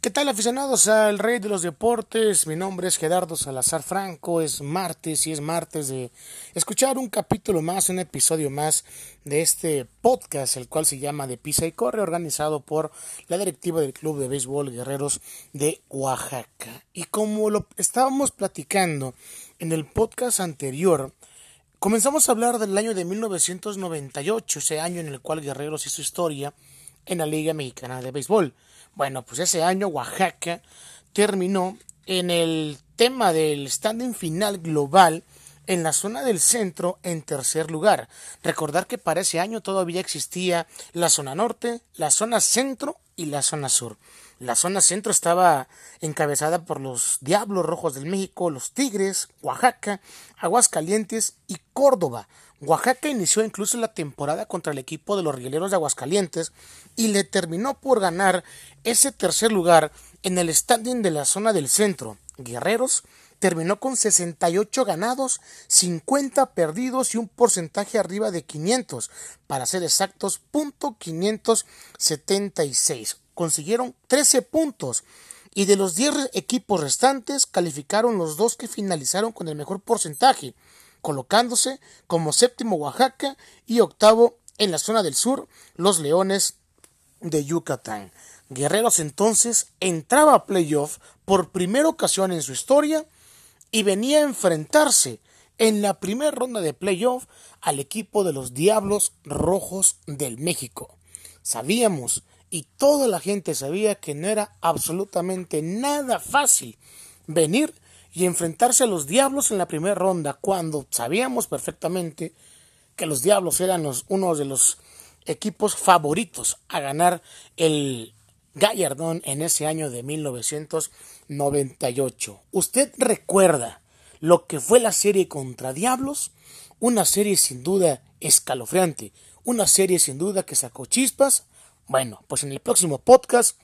¿Qué tal aficionados al Rey de los Deportes? Mi nombre es Gerardo Salazar Franco, es martes y es martes de escuchar un capítulo más, un episodio más de este podcast, el cual se llama De Pisa y Corre, organizado por la directiva del Club de Béisbol Guerreros de Oaxaca. Y como lo estábamos platicando en el podcast anterior, comenzamos a hablar del año de 1998, ese año en el cual Guerreros hizo historia en la Liga Mexicana de Béisbol. Bueno, pues ese año Oaxaca terminó en el tema del standing final global en la zona del centro en tercer lugar. Recordar que para ese año todavía existía la zona norte, la zona centro y la zona sur. La zona centro estaba encabezada por los Diablos Rojos del México, los Tigres, Oaxaca, Aguascalientes y Córdoba. Oaxaca inició incluso la temporada contra el equipo de los Rigueleros de Aguascalientes y le terminó por ganar ese tercer lugar en el standing de la zona del centro. Guerreros terminó con 68 ganados, 50 perdidos y un porcentaje arriba de 500, para ser exactos, punto 576. Consiguieron 13 puntos y de los 10 equipos restantes calificaron los dos que finalizaron con el mejor porcentaje colocándose como séptimo Oaxaca y octavo en la zona del sur los Leones de Yucatán. Guerreros entonces entraba a playoff por primera ocasión en su historia y venía a enfrentarse en la primera ronda de playoff al equipo de los Diablos Rojos del México. Sabíamos y toda la gente sabía que no era absolutamente nada fácil venir y enfrentarse a los Diablos en la primera ronda cuando sabíamos perfectamente que los Diablos eran uno de los equipos favoritos a ganar el Gallardón en ese año de 1998. ¿Usted recuerda lo que fue la serie contra Diablos? Una serie sin duda escalofriante, una serie sin duda que sacó chispas. Bueno, pues en el próximo podcast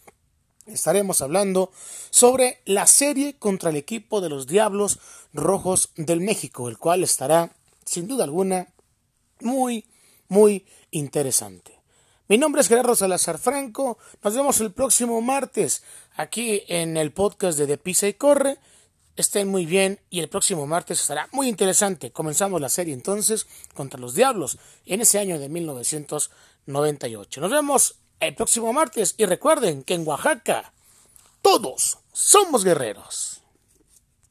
estaremos hablando sobre la serie contra el equipo de los Diablos Rojos del México, el cual estará, sin duda alguna, muy, muy interesante. Mi nombre es Gerardo Salazar Franco. Nos vemos el próximo martes aquí en el podcast de De Pisa y Corre. Estén muy bien y el próximo martes estará muy interesante. Comenzamos la serie entonces contra los Diablos en ese año de 1998. Nos vemos el próximo martes y recuerden que en Oaxaca todos somos guerreros.